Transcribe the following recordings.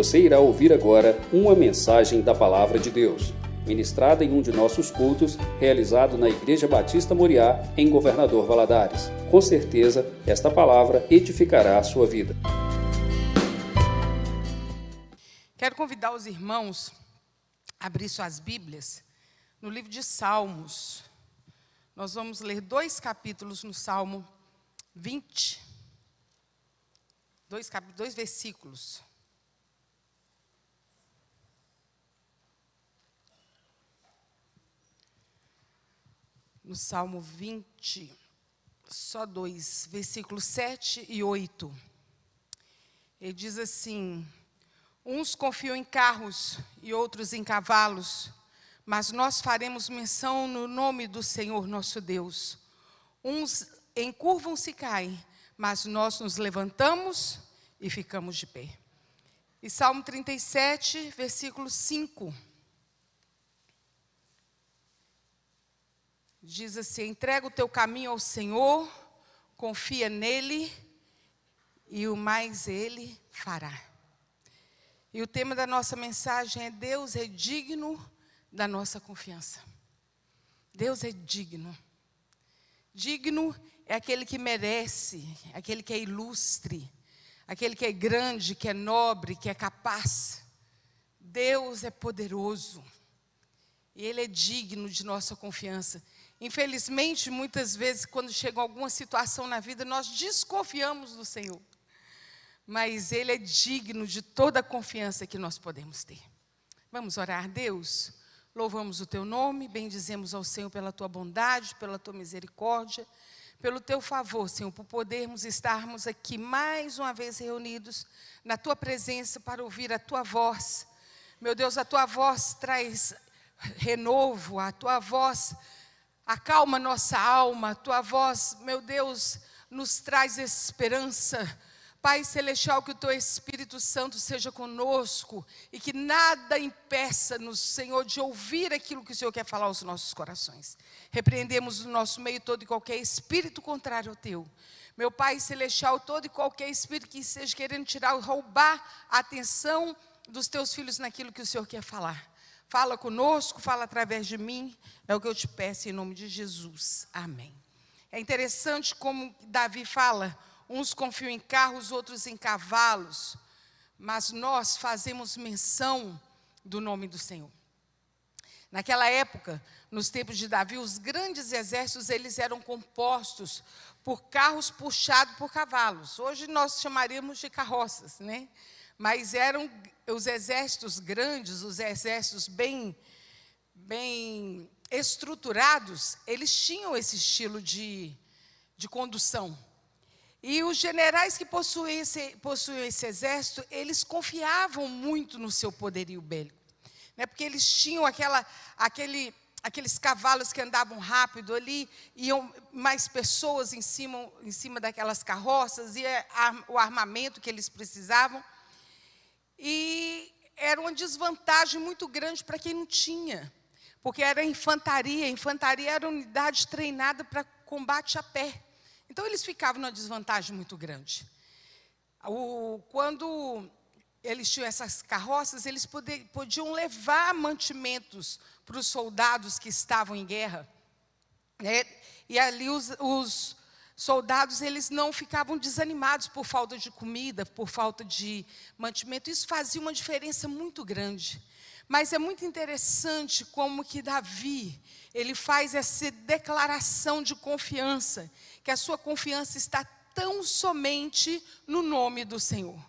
Você irá ouvir agora uma mensagem da Palavra de Deus, ministrada em um de nossos cultos, realizado na Igreja Batista Moriá, em Governador Valadares. Com certeza, esta palavra edificará a sua vida. Quero convidar os irmãos a abrir suas Bíblias no livro de Salmos. Nós vamos ler dois capítulos no Salmo 20. Dois, dois versículos. No Salmo 20, só dois, versículos 7 e 8. Ele diz assim: Uns confiam em carros e outros em cavalos, mas nós faremos menção no nome do Senhor nosso Deus. Uns encurvam-se e caem, mas nós nos levantamos e ficamos de pé. E Salmo 37, versículo 5. Diz assim: entrega o teu caminho ao Senhor, confia nele, e o mais ele fará. E o tema da nossa mensagem é: Deus é digno da nossa confiança. Deus é digno. Digno é aquele que merece, aquele que é ilustre, aquele que é grande, que é nobre, que é capaz. Deus é poderoso. E Ele é digno de nossa confiança. Infelizmente, muitas vezes, quando chega alguma situação na vida, nós desconfiamos do Senhor mas Ele é digno de toda a confiança que nós podemos ter. Vamos orar, Deus. Louvamos o Teu nome, bendizemos ao Senhor pela Tua bondade, pela Tua misericórdia, pelo Teu favor, Senhor, por podermos estarmos aqui mais uma vez reunidos na Tua presença para ouvir a Tua voz. Meu Deus, a Tua voz traz renovo, a Tua voz acalma nossa alma, Tua voz, meu Deus, nos traz esperança Pai Celestial, que o Teu Espírito Santo seja conosco e que nada impeça-nos, Senhor, de ouvir aquilo que o Senhor quer falar aos nossos corações. Repreendemos no nosso meio todo e qualquer espírito contrário ao Teu. Meu Pai Celestial, todo e qualquer espírito que esteja querendo tirar, roubar a atenção dos Teus filhos naquilo que o Senhor quer falar. Fala conosco, fala através de mim, é o que eu te peço em nome de Jesus. Amém. É interessante como Davi fala Uns confiam em carros, outros em cavalos, mas nós fazemos menção do nome do Senhor. Naquela época, nos tempos de Davi, os grandes exércitos eles eram compostos por carros puxados por cavalos. Hoje nós chamaríamos de carroças, né? Mas eram os exércitos grandes, os exércitos bem bem estruturados, eles tinham esse estilo de, de condução. E os generais que possuíam esse, esse exército, eles confiavam muito no seu poderio bélico. Né? Porque eles tinham aquela, aquele, aqueles cavalos que andavam rápido ali, iam mais pessoas em cima, em cima daquelas carroças, e o armamento que eles precisavam. E era uma desvantagem muito grande para quem não tinha, porque era infantaria, infantaria era unidade treinada para combate a pé. Então eles ficavam numa desvantagem muito grande. O, quando eles tinham essas carroças, eles poder, podiam levar mantimentos para os soldados que estavam em guerra. Né? E ali os, os soldados eles não ficavam desanimados por falta de comida, por falta de mantimento. Isso fazia uma diferença muito grande. Mas é muito interessante como que Davi, ele faz essa declaração de confiança que a sua confiança está tão somente no nome do Senhor.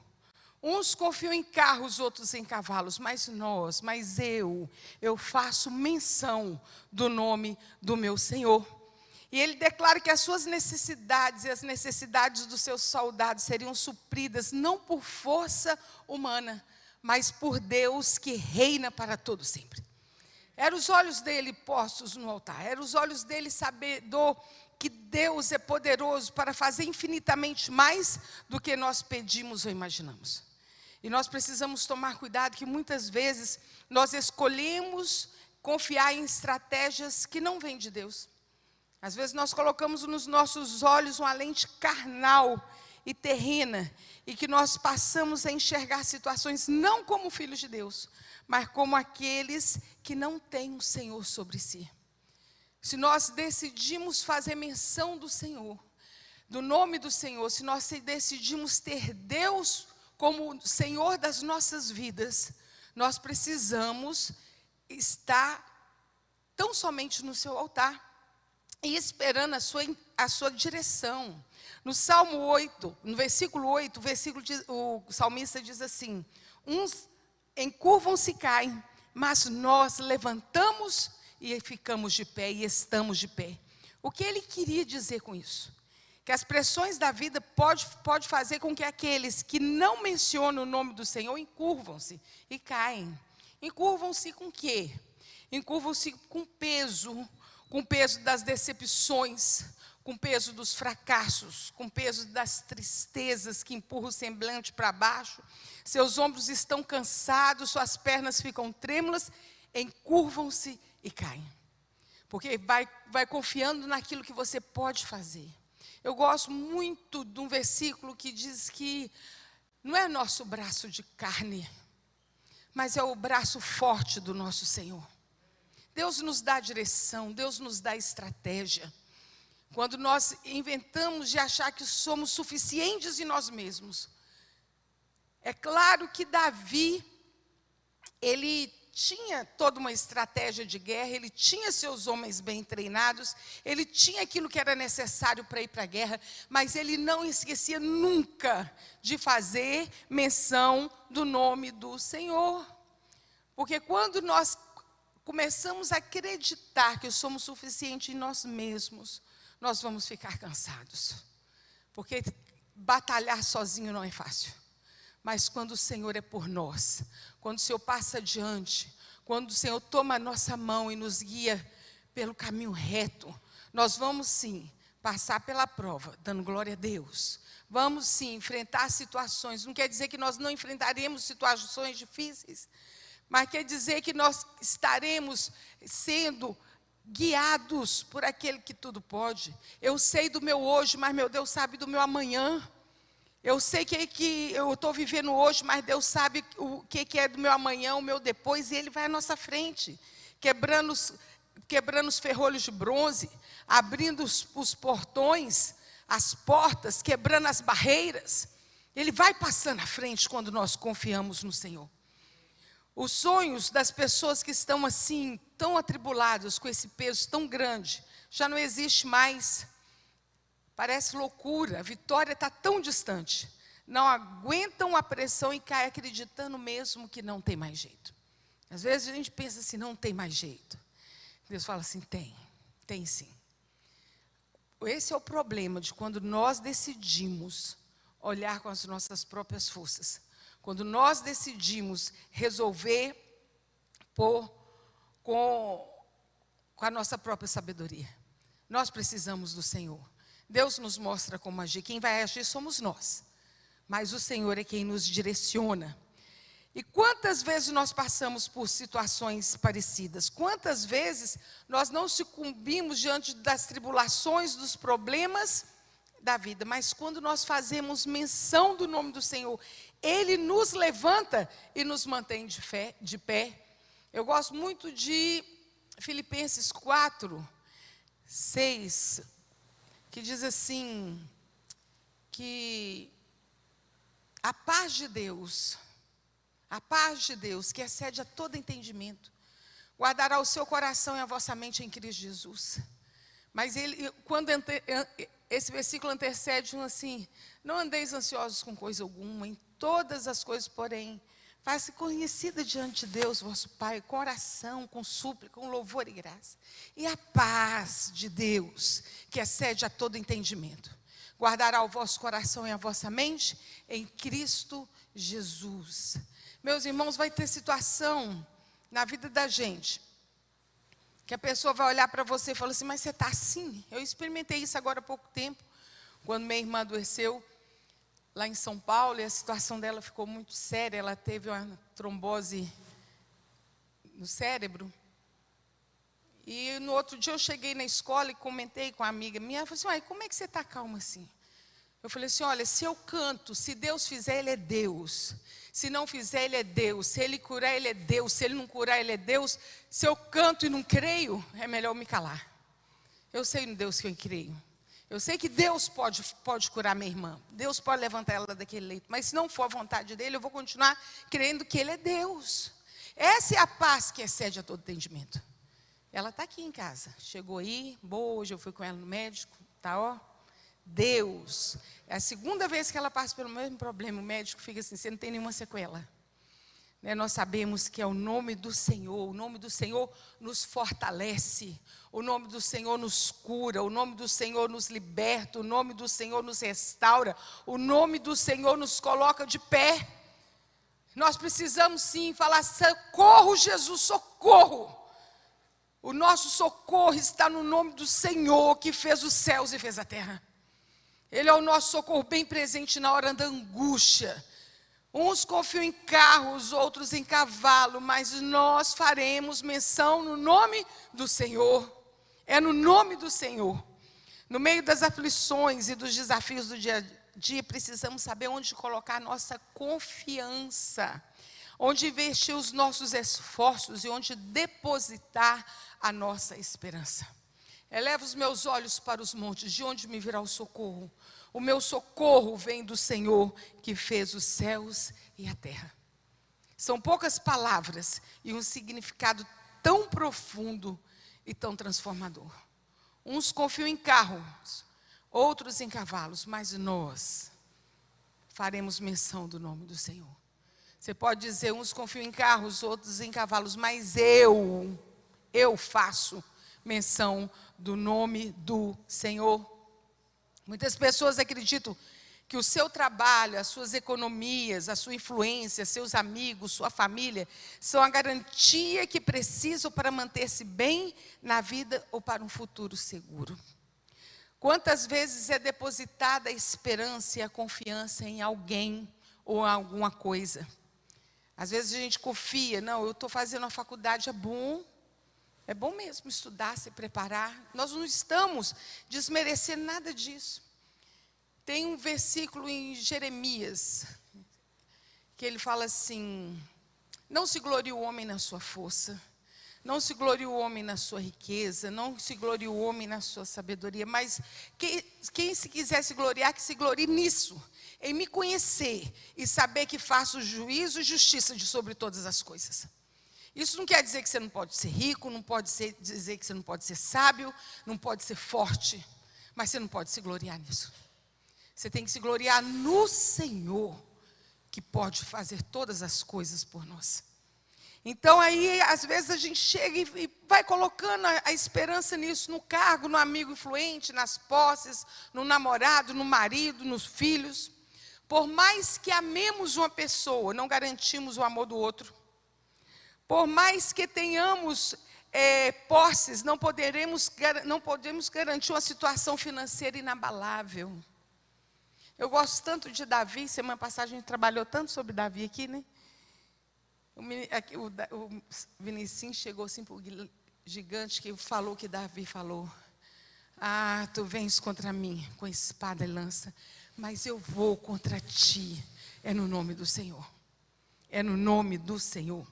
Uns confiam em carros, outros em cavalos, mas nós, mas eu, eu faço menção do nome do meu Senhor. E ele declara que as suas necessidades e as necessidades dos seus soldados seriam supridas não por força humana, mas por Deus que reina para todo sempre. Eram os olhos dele postos no altar, eram os olhos dele sabedor que Deus é poderoso para fazer infinitamente mais do que nós pedimos ou imaginamos. E nós precisamos tomar cuidado que muitas vezes nós escolhemos confiar em estratégias que não vêm de Deus. Às vezes nós colocamos nos nossos olhos uma lente carnal e terrena, e que nós passamos a enxergar situações não como filhos de Deus, mas como aqueles que não têm o Senhor sobre si. Se nós decidimos fazer menção do Senhor, do nome do Senhor, se nós decidimos ter Deus como Senhor das nossas vidas, nós precisamos estar tão somente no seu altar e esperando a sua, a sua direção. No Salmo 8, no versículo 8, o, versículo o salmista diz assim: Uns encurvam-se e caem, mas nós levantamos e ficamos de pé e estamos de pé. O que ele queria dizer com isso? Que as pressões da vida pode, pode fazer com que aqueles que não mencionam o nome do Senhor encurvam-se e caem. Encurvam-se com quê? Encurvam-se com peso, com peso das decepções, com peso dos fracassos, com peso das tristezas que empurram o semblante para baixo. Seus ombros estão cansados, suas pernas ficam trêmulas, encurvam-se e caem. Porque vai, vai confiando naquilo que você pode fazer. Eu gosto muito de um versículo que diz que não é nosso braço de carne, mas é o braço forte do nosso Senhor. Deus nos dá direção, Deus nos dá estratégia. Quando nós inventamos de achar que somos suficientes em nós mesmos. É claro que Davi, ele tinha toda uma estratégia de guerra, ele tinha seus homens bem treinados, ele tinha aquilo que era necessário para ir para a guerra, mas ele não esquecia nunca de fazer menção do nome do Senhor. Porque quando nós começamos a acreditar que somos suficientes em nós mesmos, nós vamos ficar cansados. Porque batalhar sozinho não é fácil. Mas quando o Senhor é por nós, quando o Senhor passa adiante, quando o Senhor toma a nossa mão e nos guia pelo caminho reto, nós vamos sim passar pela prova, dando glória a Deus. Vamos sim enfrentar situações. Não quer dizer que nós não enfrentaremos situações difíceis, mas quer dizer que nós estaremos sendo guiados por aquele que tudo pode. Eu sei do meu hoje, mas meu Deus sabe do meu amanhã. Eu sei que, que eu estou vivendo hoje, mas Deus sabe o que, que é do meu amanhã, o meu depois, e Ele vai à nossa frente, quebrando os, quebrando os ferrolhos de bronze, abrindo os, os portões, as portas, quebrando as barreiras. Ele vai passando à frente quando nós confiamos no Senhor. Os sonhos das pessoas que estão assim, tão atribuladas, com esse peso tão grande, já não existe mais. Parece loucura, a vitória está tão distante. Não aguentam a pressão e caem acreditando mesmo que não tem mais jeito. Às vezes a gente pensa assim, não tem mais jeito. Deus fala assim: tem, tem sim. Esse é o problema de quando nós decidimos olhar com as nossas próprias forças. Quando nós decidimos resolver por, com, com a nossa própria sabedoria. Nós precisamos do Senhor. Deus nos mostra como agir. Quem vai agir somos nós. Mas o Senhor é quem nos direciona. E quantas vezes nós passamos por situações parecidas? Quantas vezes nós não sucumbimos diante das tribulações, dos problemas da vida? Mas quando nós fazemos menção do nome do Senhor, Ele nos levanta e nos mantém de, fé, de pé. Eu gosto muito de Filipenses 4, 6 que diz assim: que a paz de Deus, a paz de Deus, que excede a todo entendimento, guardará o seu coração e a vossa mente em Cristo Jesus. Mas ele, quando esse versículo antecede assim: não andeis ansiosos com coisa alguma, em todas as coisas, porém, Faça conhecida diante de Deus, vosso Pai, com oração, com súplica, com louvor e graça. E a paz de Deus, que excede a todo entendimento, guardará o vosso coração e a vossa mente em Cristo Jesus. Meus irmãos, vai ter situação na vida da gente que a pessoa vai olhar para você e falar assim: Mas você está assim? Eu experimentei isso agora há pouco tempo, quando minha irmã adoeceu lá em São Paulo e a situação dela ficou muito séria. Ela teve uma trombose no cérebro. E no outro dia eu cheguei na escola e comentei com a amiga minha. Ela falou assim: como é que você está calma assim? Eu falei assim: olha, se eu canto, se Deus fizer, Ele é Deus. Se não fizer, Ele é Deus. Se Ele curar, Ele é Deus. Se Ele não curar, Ele é Deus. Se eu canto e não creio, é melhor me calar. Eu sei no Deus que eu creio. Eu sei que Deus pode, pode curar minha irmã. Deus pode levantar ela daquele leito. Mas se não for a vontade dele, eu vou continuar crendo que Ele é Deus. Essa é a paz que excede a todo entendimento. Ela está aqui em casa. Chegou aí, boa, hoje eu fui com ela no médico, tá ó. Deus. É a segunda vez que ela passa pelo mesmo problema. O médico fica assim: você não tem nenhuma sequela. Né, nós sabemos que é o nome do Senhor, o nome do Senhor nos fortalece, o nome do Senhor nos cura, o nome do Senhor nos liberta, o nome do Senhor nos restaura, o nome do Senhor nos coloca de pé. Nós precisamos sim falar: socorro, Jesus, socorro. O nosso socorro está no nome do Senhor que fez os céus e fez a terra. Ele é o nosso socorro bem presente na hora da angústia. Uns confiam em carros, outros em cavalo, mas nós faremos menção no nome do Senhor. É no nome do Senhor. No meio das aflições e dos desafios do dia a dia, precisamos saber onde colocar nossa confiança, onde investir os nossos esforços e onde depositar a nossa esperança. Eleva os meus olhos para os montes, de onde me virá o socorro? O meu socorro vem do Senhor que fez os céus e a terra. São poucas palavras e um significado tão profundo e tão transformador. Uns confiam em carros, outros em cavalos, mas nós faremos menção do nome do Senhor. Você pode dizer, uns confiam em carros, outros em cavalos, mas eu, eu faço menção do nome do Senhor. Muitas pessoas acreditam que o seu trabalho, as suas economias, a sua influência, seus amigos, sua família, são a garantia que precisam para manter-se bem na vida ou para um futuro seguro. Quantas vezes é depositada a esperança e a confiança em alguém ou alguma coisa? Às vezes a gente confia, não, eu estou fazendo a faculdade, é bom, é bom mesmo estudar, se preparar. Nós não estamos desmerecendo nada disso. Tem um versículo em Jeremias que ele fala assim: Não se glorie o homem na sua força, não se glorie o homem na sua riqueza, não se glorie o homem na sua sabedoria, mas quem, quem se quiser se gloriar, que se glorie nisso, em me conhecer e saber que faço juízo e justiça de sobre todas as coisas. Isso não quer dizer que você não pode ser rico, não pode ser, dizer que você não pode ser sábio, não pode ser forte, mas você não pode se gloriar nisso. Você tem que se gloriar no Senhor, que pode fazer todas as coisas por nós. Então aí, às vezes a gente chega e vai colocando a, a, esperança nisso, no cargo, no amigo influente, nas posses, no namorado, no marido, nos filhos. Por mais que amemos uma pessoa, não garantimos o amor do outro. Por mais que tenhamos é, posses, não, poderemos, não podemos garantir uma situação financeira inabalável. Eu gosto tanto de Davi, semana passada a gente trabalhou tanto sobre Davi aqui, né? O, o, o Vinicius chegou assim para o gigante que falou que Davi falou. Ah, tu vens contra mim com espada e lança, mas eu vou contra ti. É no nome do Senhor. É no nome do Senhor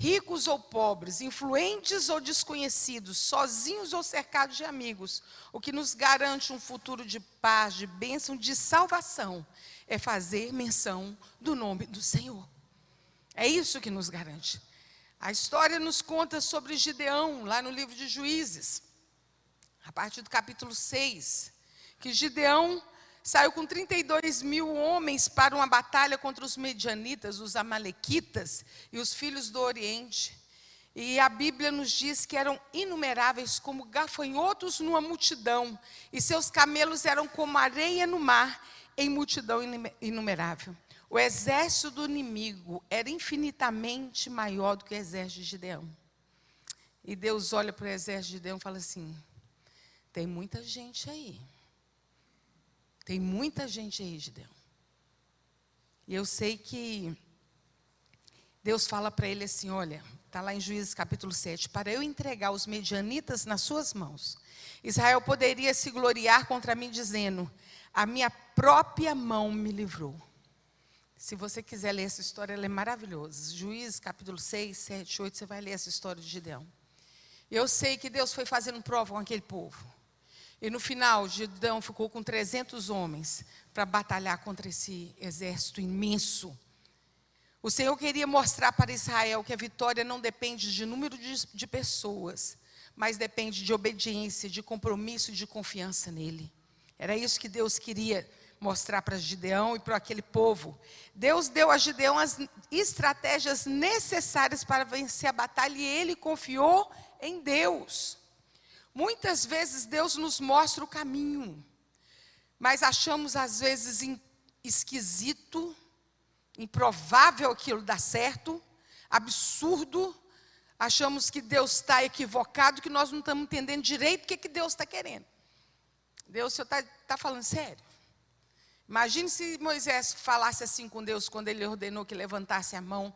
ricos ou pobres, influentes ou desconhecidos, sozinhos ou cercados de amigos, o que nos garante um futuro de paz, de bênção, de salvação, é fazer menção do nome do Senhor. É isso que nos garante. A história nos conta sobre Gideão, lá no livro de Juízes, a partir do capítulo 6, que Gideão saiu com 32 mil homens para uma batalha contra os medianitas, os amalequitas e os filhos do Oriente. E a Bíblia nos diz que eram inumeráveis como gafanhotos numa multidão, e seus camelos eram como areia no mar, em multidão inumerável. O exército do inimigo era infinitamente maior do que o exército de Gideão. E Deus olha para o exército de Gideão e fala assim: tem muita gente aí. Tem muita gente aí, Gideão. E eu sei que Deus fala para ele assim: olha, está lá em Juízes capítulo 7, para eu entregar os medianitas nas suas mãos. Israel poderia se gloriar contra mim, dizendo: a minha própria mão me livrou. Se você quiser ler essa história, ela é maravilhosa. Juízes capítulo 6, 7, 8, você vai ler essa história de Gideão. Eu sei que Deus foi fazendo prova com aquele povo. E no final, Gideão ficou com 300 homens para batalhar contra esse exército imenso. O Senhor queria mostrar para Israel que a vitória não depende de número de, de pessoas, mas depende de obediência, de compromisso e de confiança nele. Era isso que Deus queria mostrar para Gideão e para aquele povo. Deus deu a Gideão as estratégias necessárias para vencer a batalha e ele confiou em Deus. Muitas vezes Deus nos mostra o caminho, mas achamos às vezes esquisito, improvável aquilo dar certo, absurdo. Achamos que Deus está equivocado, que nós não estamos entendendo direito o que, que Deus está querendo. Deus, o senhor está tá falando sério? Imagine se Moisés falasse assim com Deus quando ele ordenou que levantasse a mão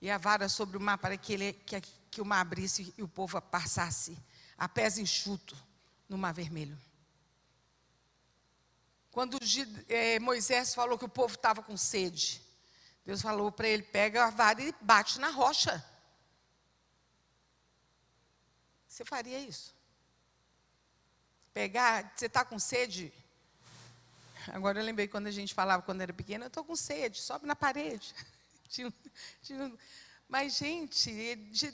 e a vara sobre o mar para que, ele, que, que o mar abrisse e o povo passasse a pés enxuto no mar vermelho. Quando é, Moisés falou que o povo estava com sede, Deus falou para ele: pega a vara e bate na rocha. Você faria isso? Pegar, você está com sede? Agora eu lembrei quando a gente falava quando era pequena, eu estou com sede, sobe na parede. Mas, gente, de,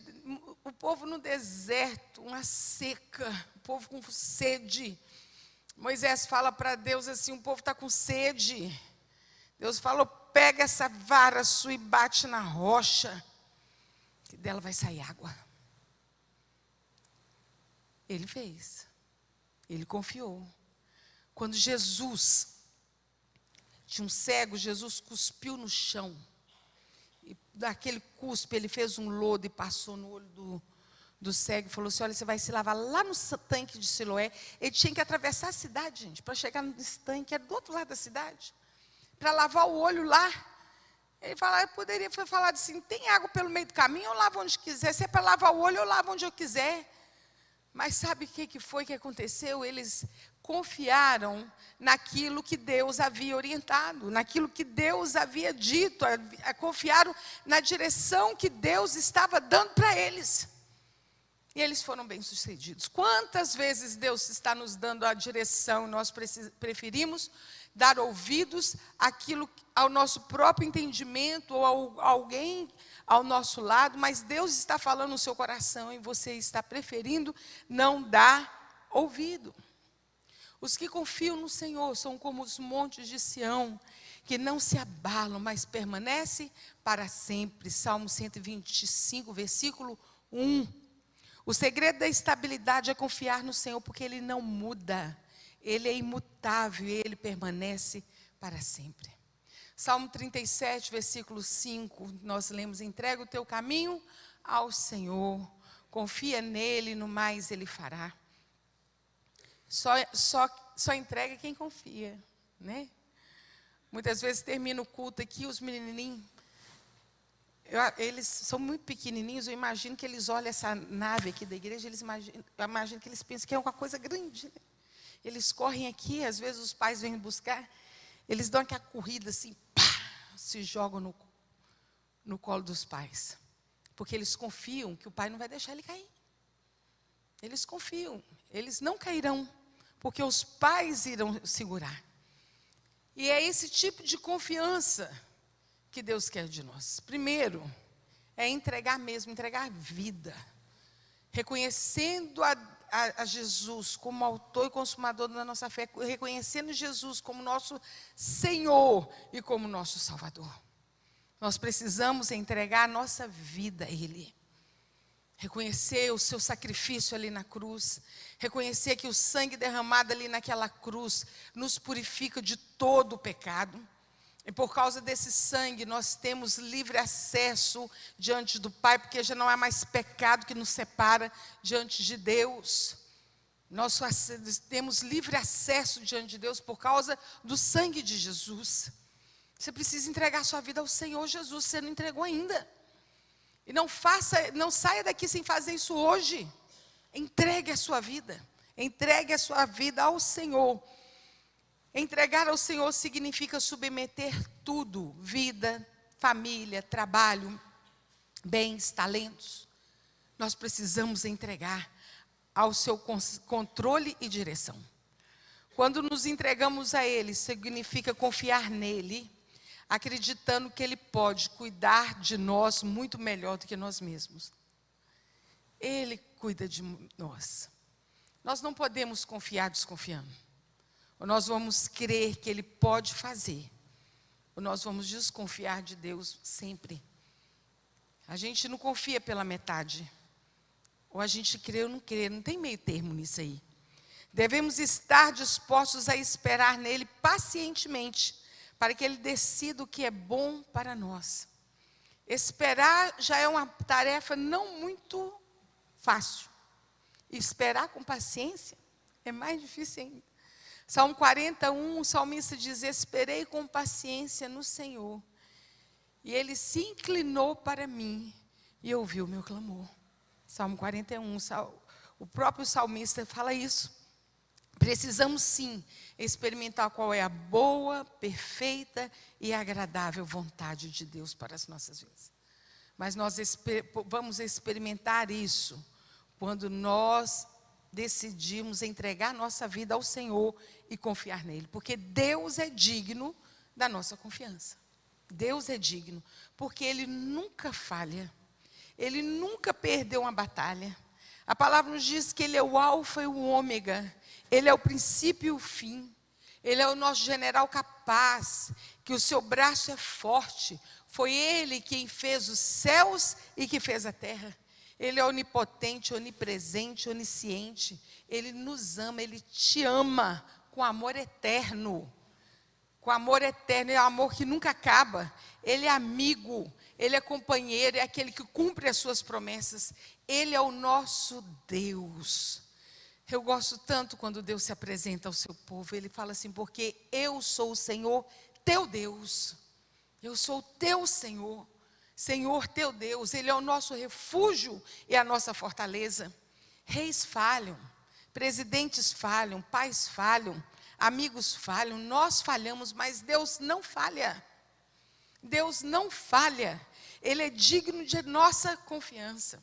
o povo no deserto, uma seca, o povo com sede. Moisés fala para Deus assim: o povo está com sede. Deus falou: pega essa vara sua e bate na rocha, que dela vai sair água. Ele fez, ele confiou. Quando Jesus tinha um cego, Jesus cuspiu no chão. E daquele cuspe, ele fez um lodo e passou no olho do, do cego e falou assim: Olha, você vai se lavar lá no tanque de Siloé. Ele tinha que atravessar a cidade, gente, para chegar nesse tanque, era do outro lado da cidade para lavar o olho lá. Ele fala, eu poderia falar assim, tem água pelo meio do caminho, eu lavo onde quiser. Se é para lavar o olho, eu lavo onde eu quiser. Mas sabe o que, que foi que aconteceu? Eles confiaram naquilo que Deus havia orientado, naquilo que Deus havia dito, confiaram na direção que Deus estava dando para eles. E eles foram bem-sucedidos. Quantas vezes Deus está nos dando a direção nós preferimos dar ouvidos àquilo, ao nosso próprio entendimento ou a alguém ao nosso lado, mas Deus está falando no seu coração e você está preferindo não dar ouvido. Os que confiam no Senhor são como os montes de Sião, que não se abalam, mas permanecem para sempre. Salmo 125, versículo 1. O segredo da estabilidade é confiar no Senhor, porque Ele não muda. Ele é imutável e ele permanece para sempre. Salmo 37, versículo 5, nós lemos: entrega o teu caminho ao Senhor, confia nele, no mais ele fará. Só, só, só entrega quem confia, né? Muitas vezes termina o culto aqui, os menininhos, eu, eles são muito pequenininhos, eu imagino que eles olham essa nave aqui da igreja, eles imaginam, eu imagino que eles pensam que é uma coisa grande. Né? Eles correm aqui, às vezes os pais vêm buscar, eles dão aquela corrida assim, pá, se jogam no, no colo dos pais. Porque eles confiam que o pai não vai deixar ele cair. Eles confiam, eles não cairão, porque os pais irão segurar. E é esse tipo de confiança que Deus quer de nós. Primeiro, é entregar mesmo, entregar vida, reconhecendo a a, a, Jesus como autor e consumador da nossa fé, reconhecendo Jesus como nosso Senhor e como nosso Salvador. Nós precisamos entregar a nossa vida a Ele. Reconhecer o seu sacrifício ali na cruz, reconhecer que o sangue derramado ali naquela cruz nos purifica de todo o pecado. E por causa desse sangue, nós temos livre acesso diante do Pai, porque já não há mais pecado que nos separa diante de Deus. Nós temos livre acesso diante de Deus por causa do sangue de Jesus. Você precisa entregar sua vida ao Senhor Jesus, você não entregou ainda. E não faça, não saia daqui sem fazer isso hoje. Entregue a sua vida. Entregue a sua vida ao Senhor. Entregar ao Senhor significa submeter tudo: vida, família, trabalho, bens, talentos. Nós precisamos entregar ao seu controle e direção. Quando nos entregamos a Ele, significa confiar nele acreditando que Ele pode cuidar de nós muito melhor do que nós mesmos. Ele cuida de nós. Nós não podemos confiar desconfiando. Ou nós vamos crer que Ele pode fazer. Ou nós vamos desconfiar de Deus sempre. A gente não confia pela metade. Ou a gente crê ou não crê. Não tem meio termo nisso aí. Devemos estar dispostos a esperar nele pacientemente para que Ele decida o que é bom para nós. Esperar já é uma tarefa não muito fácil. Esperar com paciência é mais difícil ainda. Salmo 41, o salmista diz: Esperei com paciência no Senhor, e Ele se inclinou para mim e ouviu o meu clamor. Salmo 41, o próprio salmista fala isso. Precisamos sim experimentar qual é a boa, perfeita e agradável vontade de Deus para as nossas vidas. Mas nós vamos experimentar isso quando nós decidimos entregar nossa vida ao Senhor e confiar nele, porque Deus é digno da nossa confiança. Deus é digno, porque ele nunca falha. Ele nunca perdeu uma batalha. A palavra nos diz que ele é o alfa e o ômega, ele é o princípio e o fim. Ele é o nosso general capaz, que o seu braço é forte. Foi ele quem fez os céus e que fez a terra. Ele é onipotente, onipresente, onisciente. Ele nos ama, ele te ama com amor eterno. Com amor eterno, é amor que nunca acaba. Ele é amigo, ele é companheiro, é aquele que cumpre as suas promessas. Ele é o nosso Deus. Eu gosto tanto quando Deus se apresenta ao seu povo. Ele fala assim: porque eu sou o Senhor teu Deus. Eu sou o teu Senhor. Senhor teu Deus. Ele é o nosso refúgio e a nossa fortaleza. Reis falham, presidentes falham, pais falham, amigos falham, nós falhamos, mas Deus não falha. Deus não falha. Ele é digno de nossa confiança.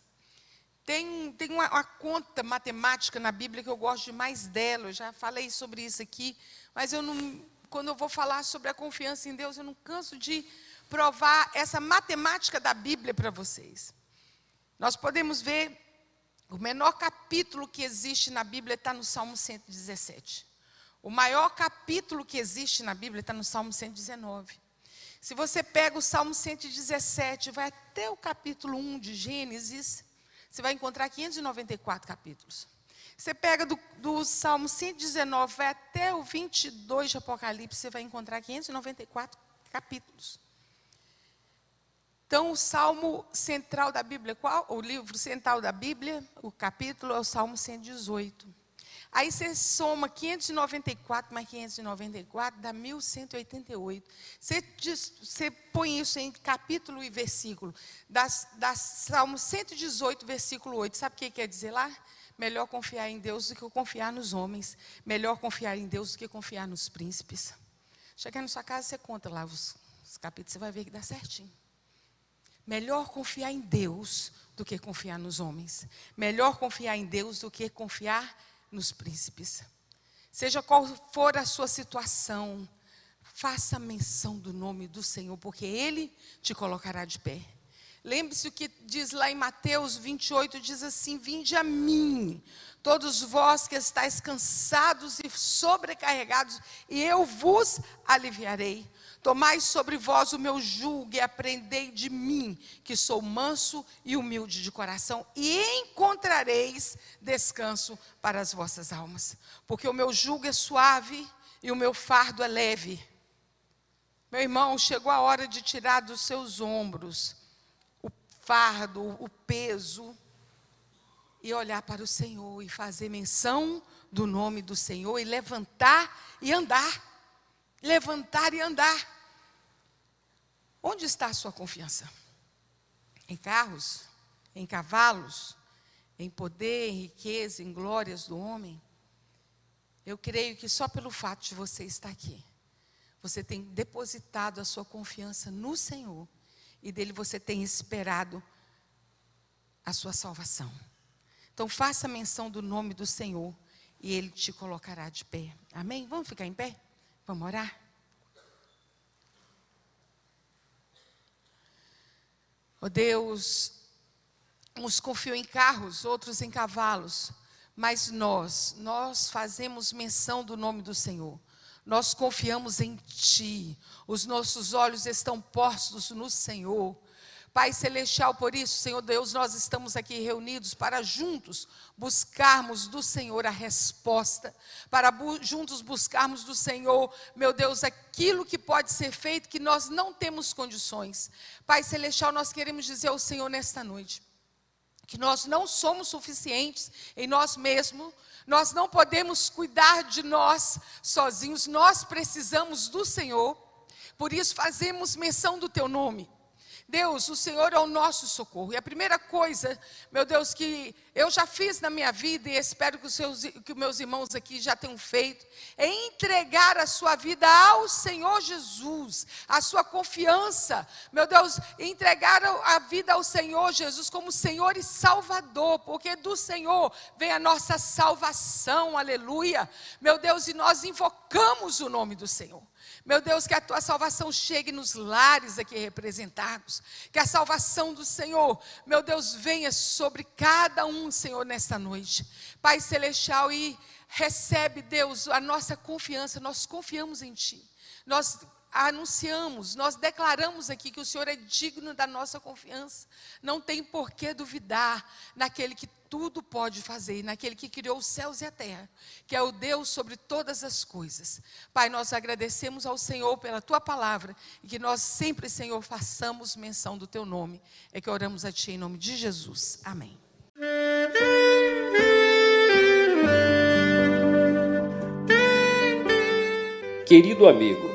Tem, tem uma, uma, conta matemática na Bíblia que eu gosto demais dela, eu já falei sobre isso aqui, mas eu não, quando eu vou falar sobre a confiança em Deus, eu não canso de provar essa matemática da Bíblia para vocês. Nós podemos ver, o menor capítulo que existe na Bíblia está no Salmo 117. O maior capítulo que existe na Bíblia está no Salmo 119. Se você pega o Salmo 117, vai até o capítulo 1 de Gênesis, você vai encontrar 594 capítulos. Você pega do, do Salmo 119, vai até o 22 de Apocalipse, você vai encontrar 594 capítulos. Então, o salmo central da Bíblia, qual? O livro central da Bíblia, o capítulo é o Salmo 118. Aí você soma 594 mais 594, dá 1188. Você, você põe isso em capítulo e versículo. Das Salmo 118, versículo 8. Sabe o que quer dizer lá? Melhor confiar em Deus do que confiar nos homens. Melhor confiar em Deus do que confiar nos príncipes. Chegar na sua casa, você conta lá os, os capítulos, você vai ver que dá certinho. Melhor confiar em Deus do que confiar nos homens. Melhor confiar em Deus do que confiar nos príncipes. Seja qual for a sua situação, faça menção do nome do Senhor, porque Ele te colocará de pé. Lembre-se o que diz lá em Mateus 28, diz assim: Vinde a mim, todos vós que estáis cansados e sobrecarregados, e eu vos aliviarei. Tomai sobre vós o meu jugo e aprendei de mim, que sou manso e humilde de coração, e encontrareis descanso para as vossas almas. Porque o meu jugo é suave e o meu fardo é leve. Meu irmão, chegou a hora de tirar dos seus ombros o fardo, o peso, e olhar para o Senhor e fazer menção do nome do Senhor e levantar e andar. Levantar e andar. Onde está a sua confiança? em carros, em cavalos, em poder, em riqueza, em glórias do homem. Eu creio que só pelo fato de você estar aqui, você tem depositado a sua confiança no Senhor e dele você tem esperado a sua salvação. Então faça menção do nome do Senhor e ele te colocará de pé. Amém? Vamos ficar em pé? Vamos orar? Oh Deus, uns confiam em carros, outros em cavalos, mas nós, nós fazemos menção do nome do Senhor. Nós confiamos em Ti, os nossos olhos estão postos no Senhor. Pai Celestial, por isso, Senhor Deus, nós estamos aqui reunidos para juntos buscarmos do Senhor a resposta, para bu juntos buscarmos do Senhor, meu Deus, aquilo que pode ser feito que nós não temos condições. Pai Celestial, nós queremos dizer ao Senhor nesta noite que nós não somos suficientes em nós mesmos, nós não podemos cuidar de nós sozinhos, nós precisamos do Senhor, por isso fazemos menção do Teu nome. Deus, o Senhor é o nosso socorro. E a primeira coisa, meu Deus, que eu já fiz na minha vida e espero que os, seus, que meus irmãos aqui já tenham feito, é entregar a sua vida ao Senhor Jesus, a sua confiança, meu Deus, entregar a vida ao Senhor Jesus como Senhor e Salvador, porque do Senhor vem a nossa salvação, aleluia. Meu Deus, e nós invocamos o nome do Senhor. Meu Deus, que a tua salvação chegue nos lares aqui representados. Que a salvação do Senhor, meu Deus, venha sobre cada um, Senhor, nesta noite. Pai Celestial, e recebe, Deus, a nossa confiança. Nós confiamos em Ti. Nós anunciamos, nós declaramos aqui que o Senhor é digno da nossa confiança. Não tem por que duvidar naquele que tudo pode fazer, naquele que criou os céus e a terra, que é o Deus sobre todas as coisas. Pai, nós agradecemos ao Senhor pela tua palavra e que nós sempre, Senhor, façamos menção do teu nome. É que oramos a ti em nome de Jesus. Amém. Querido amigo,